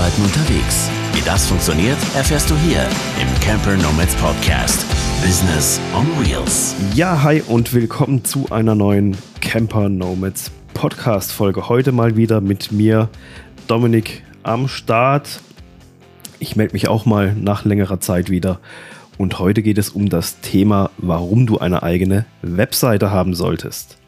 Arbeiten unterwegs. Wie das funktioniert, erfährst du hier im Camper Nomads Podcast. Business on Wheels. Ja, hi und willkommen zu einer neuen Camper Nomads Podcast Folge. Heute mal wieder mit mir, Dominik, am Start. Ich melde mich auch mal nach längerer Zeit wieder. Und heute geht es um das Thema, warum du eine eigene Webseite haben solltest.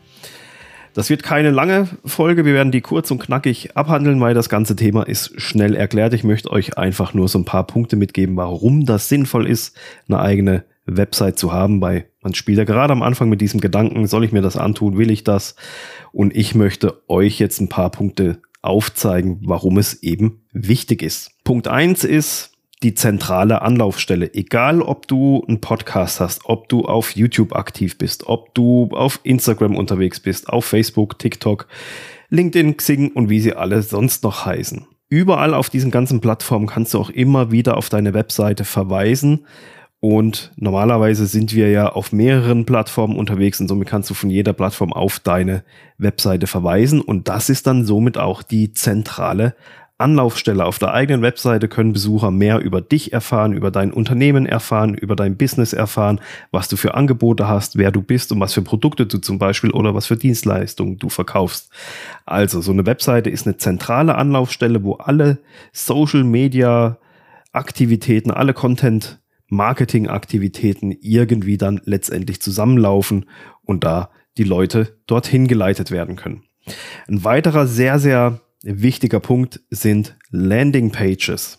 Das wird keine lange Folge, wir werden die kurz und knackig abhandeln, weil das ganze Thema ist schnell erklärt. Ich möchte euch einfach nur so ein paar Punkte mitgeben, warum das sinnvoll ist, eine eigene Website zu haben, weil man spielt ja gerade am Anfang mit diesem Gedanken, soll ich mir das antun, will ich das? Und ich möchte euch jetzt ein paar Punkte aufzeigen, warum es eben wichtig ist. Punkt eins ist, die zentrale Anlaufstelle. Egal, ob du einen Podcast hast, ob du auf YouTube aktiv bist, ob du auf Instagram unterwegs bist, auf Facebook, TikTok, LinkedIn, Xing und wie sie alle sonst noch heißen. Überall auf diesen ganzen Plattformen kannst du auch immer wieder auf deine Webseite verweisen. Und normalerweise sind wir ja auf mehreren Plattformen unterwegs und somit kannst du von jeder Plattform auf deine Webseite verweisen. Und das ist dann somit auch die zentrale Anlaufstelle. Auf der eigenen Webseite können Besucher mehr über dich erfahren, über dein Unternehmen erfahren, über dein Business erfahren, was du für Angebote hast, wer du bist und was für Produkte du zum Beispiel oder was für Dienstleistungen du verkaufst. Also so eine Webseite ist eine zentrale Anlaufstelle, wo alle Social Media Aktivitäten, alle Content Marketing Aktivitäten irgendwie dann letztendlich zusammenlaufen und da die Leute dorthin geleitet werden können. Ein weiterer sehr, sehr wichtiger Punkt sind Landing Pages.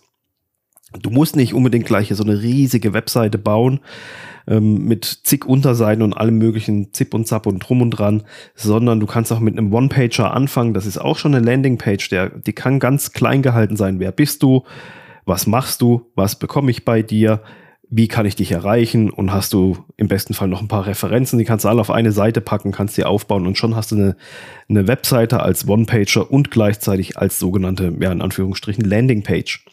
Du musst nicht unbedingt gleich so eine riesige Webseite bauen ähm, mit zig Unterseiten und allem möglichen Zip und Zap und drum und dran, sondern du kannst auch mit einem One-Pager anfangen. Das ist auch schon eine Landing-Page, der, die kann ganz klein gehalten sein. Wer bist du? Was machst du? Was bekomme ich bei dir? Wie kann ich dich erreichen und hast du im besten Fall noch ein paar Referenzen, die kannst du alle auf eine Seite packen, kannst die aufbauen und schon hast du eine, eine Webseite als One-Pager und gleichzeitig als sogenannte, ja, in Anführungsstrichen, Landing-Page.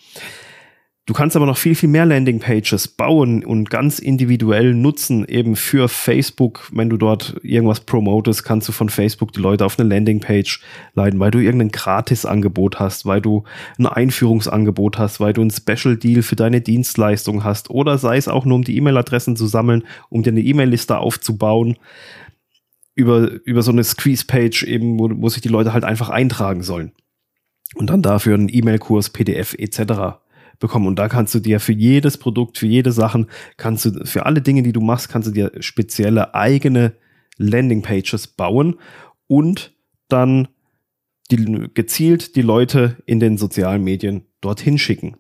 Du kannst aber noch viel, viel mehr Landingpages bauen und ganz individuell nutzen, eben für Facebook. Wenn du dort irgendwas promotest, kannst du von Facebook die Leute auf eine Landingpage leiten, weil du irgendein Gratis-Angebot hast, weil du ein Einführungsangebot hast, weil du ein Special Deal für deine Dienstleistung hast oder sei es auch nur, um die E-Mail-Adressen zu sammeln, um dir eine E-Mail-Liste aufzubauen über, über so eine Squeeze-Page eben, wo, wo sich die Leute halt einfach eintragen sollen. Und dann dafür einen E-Mail-Kurs, PDF etc bekommen. Und da kannst du dir für jedes Produkt, für jede Sachen, kannst du, für alle Dinge, die du machst, kannst du dir spezielle eigene Landingpages bauen und dann die, gezielt die Leute in den sozialen Medien dorthin schicken.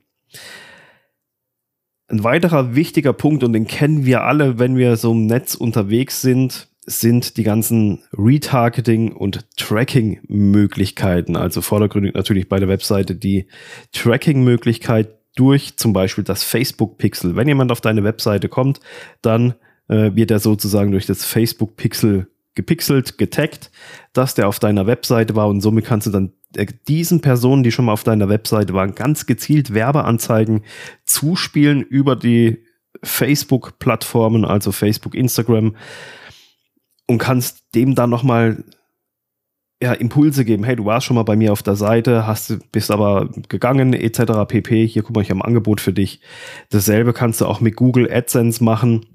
Ein weiterer wichtiger Punkt, und den kennen wir alle, wenn wir so im Netz unterwegs sind, sind die ganzen Retargeting- und Tracking-Möglichkeiten. Also vordergründig natürlich bei der Webseite die Tracking-Möglichkeit, durch zum Beispiel das Facebook-Pixel. Wenn jemand auf deine Webseite kommt, dann äh, wird er sozusagen durch das Facebook-Pixel gepixelt, getaggt, dass der auf deiner Webseite war und somit kannst du dann äh, diesen Personen, die schon mal auf deiner Webseite waren, ganz gezielt Werbeanzeigen zuspielen über die Facebook-Plattformen, also Facebook, Instagram und kannst dem dann nochmal ja, Impulse geben. Hey, du warst schon mal bei mir auf der Seite, hast, bist aber gegangen, etc. pp. Hier, guck mal, ich habe ein Angebot für dich. Dasselbe kannst du auch mit Google AdSense machen.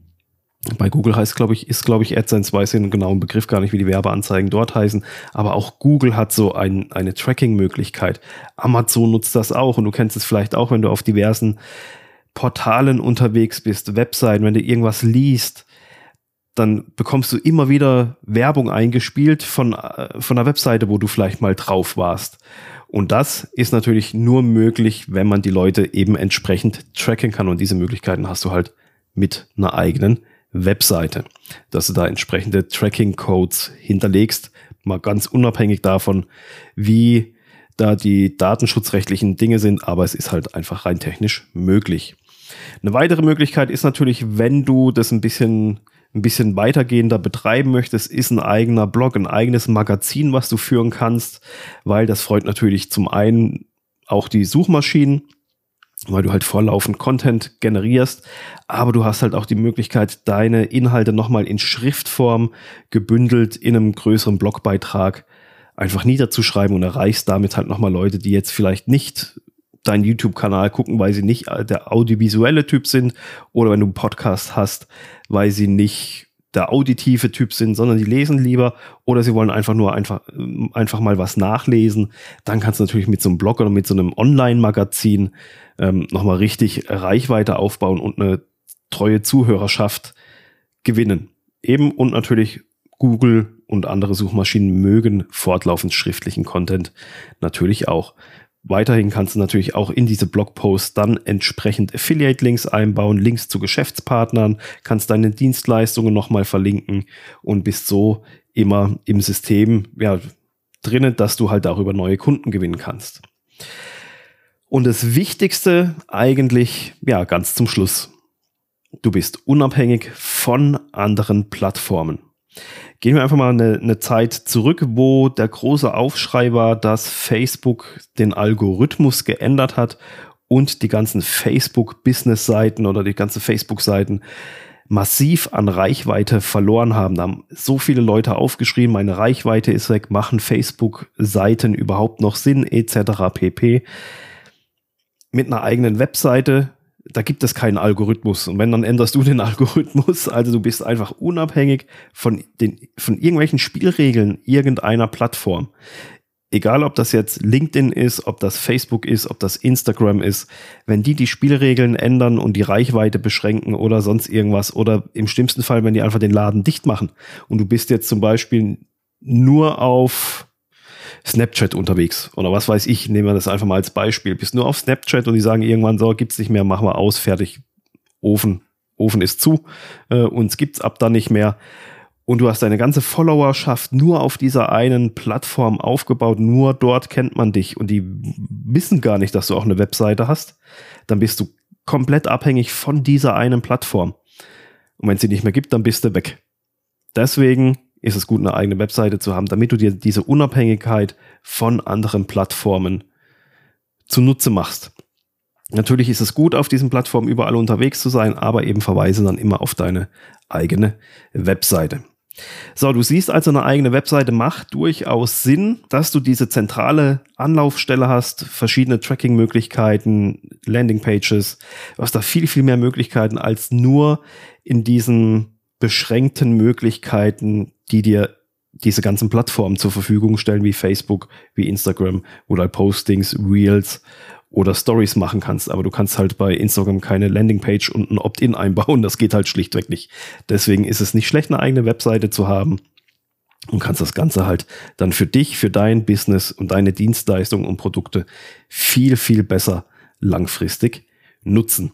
Bei Google heißt, glaube ich, ist, glaube ich, AdSense, weiß ich den genauen Begriff gar nicht, wie die Werbeanzeigen dort heißen. Aber auch Google hat so ein, eine Tracking-Möglichkeit. Amazon nutzt das auch und du kennst es vielleicht auch, wenn du auf diversen Portalen unterwegs bist, Webseiten, wenn du irgendwas liest, dann bekommst du immer wieder Werbung eingespielt von, äh, von einer Webseite, wo du vielleicht mal drauf warst. Und das ist natürlich nur möglich, wenn man die Leute eben entsprechend tracken kann. Und diese Möglichkeiten hast du halt mit einer eigenen Webseite, dass du da entsprechende Tracking-Codes hinterlegst, mal ganz unabhängig davon, wie da die datenschutzrechtlichen Dinge sind, aber es ist halt einfach rein technisch möglich. Eine weitere Möglichkeit ist natürlich, wenn du das ein bisschen ein bisschen weitergehender betreiben möchtest, ist ein eigener Blog, ein eigenes Magazin, was du führen kannst, weil das freut natürlich zum einen auch die Suchmaschinen, weil du halt vorlaufend Content generierst, aber du hast halt auch die Möglichkeit, deine Inhalte nochmal in Schriftform gebündelt in einem größeren Blogbeitrag einfach niederzuschreiben und erreichst damit halt nochmal Leute, die jetzt vielleicht nicht deinen YouTube-Kanal gucken, weil sie nicht der audiovisuelle Typ sind oder wenn du einen Podcast hast, weil sie nicht der auditive Typ sind, sondern die lesen lieber oder sie wollen einfach nur einfach, einfach mal was nachlesen. Dann kannst du natürlich mit so einem Blog oder mit so einem Online-Magazin ähm, nochmal richtig Reichweite aufbauen und eine treue Zuhörerschaft gewinnen. Eben und natürlich Google und andere Suchmaschinen mögen fortlaufend schriftlichen Content natürlich auch. Weiterhin kannst du natürlich auch in diese Blogposts dann entsprechend Affiliate-Links einbauen, Links zu Geschäftspartnern, kannst deine Dienstleistungen nochmal verlinken und bist so immer im System ja, drinnen, dass du halt darüber neue Kunden gewinnen kannst. Und das Wichtigste eigentlich, ja, ganz zum Schluss. Du bist unabhängig von anderen Plattformen. Gehen wir einfach mal eine, eine, Zeit zurück, wo der große Aufschrei war, dass Facebook den Algorithmus geändert hat und die ganzen Facebook-Business-Seiten oder die ganzen Facebook-Seiten massiv an Reichweite verloren haben. Da haben so viele Leute aufgeschrieben, meine Reichweite ist weg, machen Facebook-Seiten überhaupt noch Sinn, etc. pp. Mit einer eigenen Webseite da gibt es keinen Algorithmus. Und wenn, dann änderst du den Algorithmus. Also du bist einfach unabhängig von, den, von irgendwelchen Spielregeln irgendeiner Plattform. Egal, ob das jetzt LinkedIn ist, ob das Facebook ist, ob das Instagram ist, wenn die die Spielregeln ändern und die Reichweite beschränken oder sonst irgendwas oder im schlimmsten Fall, wenn die einfach den Laden dicht machen und du bist jetzt zum Beispiel nur auf Snapchat unterwegs oder was weiß ich, nehmen wir das einfach mal als Beispiel. Bist nur auf Snapchat und die sagen irgendwann so, gibt's nicht mehr, machen wir aus, fertig, Ofen, Ofen ist zu, äh, uns gibt's ab dann nicht mehr. Und du hast deine ganze Followerschaft nur auf dieser einen Plattform aufgebaut, nur dort kennt man dich und die wissen gar nicht, dass du auch eine Webseite hast. Dann bist du komplett abhängig von dieser einen Plattform. Und wenn es sie nicht mehr gibt, dann bist du weg. Deswegen ist es gut, eine eigene Webseite zu haben, damit du dir diese Unabhängigkeit von anderen Plattformen zunutze machst. Natürlich ist es gut, auf diesen Plattformen überall unterwegs zu sein, aber eben verweise dann immer auf deine eigene Webseite. So, du siehst also eine eigene Webseite macht durchaus Sinn, dass du diese zentrale Anlaufstelle hast, verschiedene Tracking-Möglichkeiten, Landingpages. Du hast da viel, viel mehr Möglichkeiten als nur in diesen beschränkten Möglichkeiten die dir diese ganzen Plattformen zur Verfügung stellen, wie Facebook, wie Instagram, wo du halt Postings, Reels oder Stories machen kannst. Aber du kannst halt bei Instagram keine Landingpage und ein Opt-in einbauen. Das geht halt schlichtweg nicht. Deswegen ist es nicht schlecht, eine eigene Webseite zu haben und kannst das Ganze halt dann für dich, für dein Business und deine Dienstleistungen und Produkte viel, viel besser langfristig nutzen.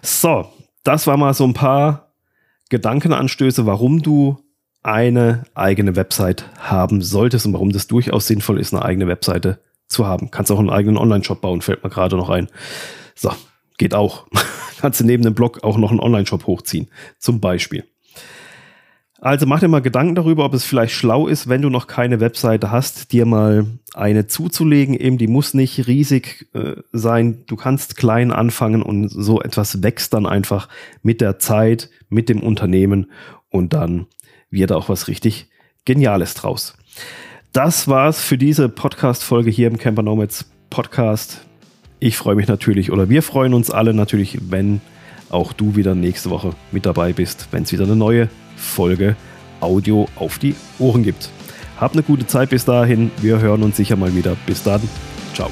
So, das war mal so ein paar Gedankenanstöße, warum du eine eigene Website haben solltest und warum das durchaus sinnvoll ist, eine eigene Webseite zu haben. Kannst auch einen eigenen Online-Shop bauen, fällt mir gerade noch ein. So, geht auch. Kannst du neben dem Blog auch noch einen Online-Shop hochziehen, zum Beispiel. Also mach dir mal Gedanken darüber, ob es vielleicht schlau ist, wenn du noch keine Webseite hast, dir mal eine zuzulegen. Eben, die muss nicht riesig äh, sein. Du kannst klein anfangen und so etwas wächst dann einfach mit der Zeit, mit dem Unternehmen und dann wird auch was richtig Geniales draus. Das war's für diese Podcast-Folge hier im Camper Nomads Podcast. Ich freue mich natürlich oder wir freuen uns alle natürlich, wenn auch du wieder nächste Woche mit dabei bist, wenn es wieder eine neue Folge Audio auf die Ohren gibt. Hab eine gute Zeit bis dahin. Wir hören uns sicher mal wieder. Bis dann. Ciao.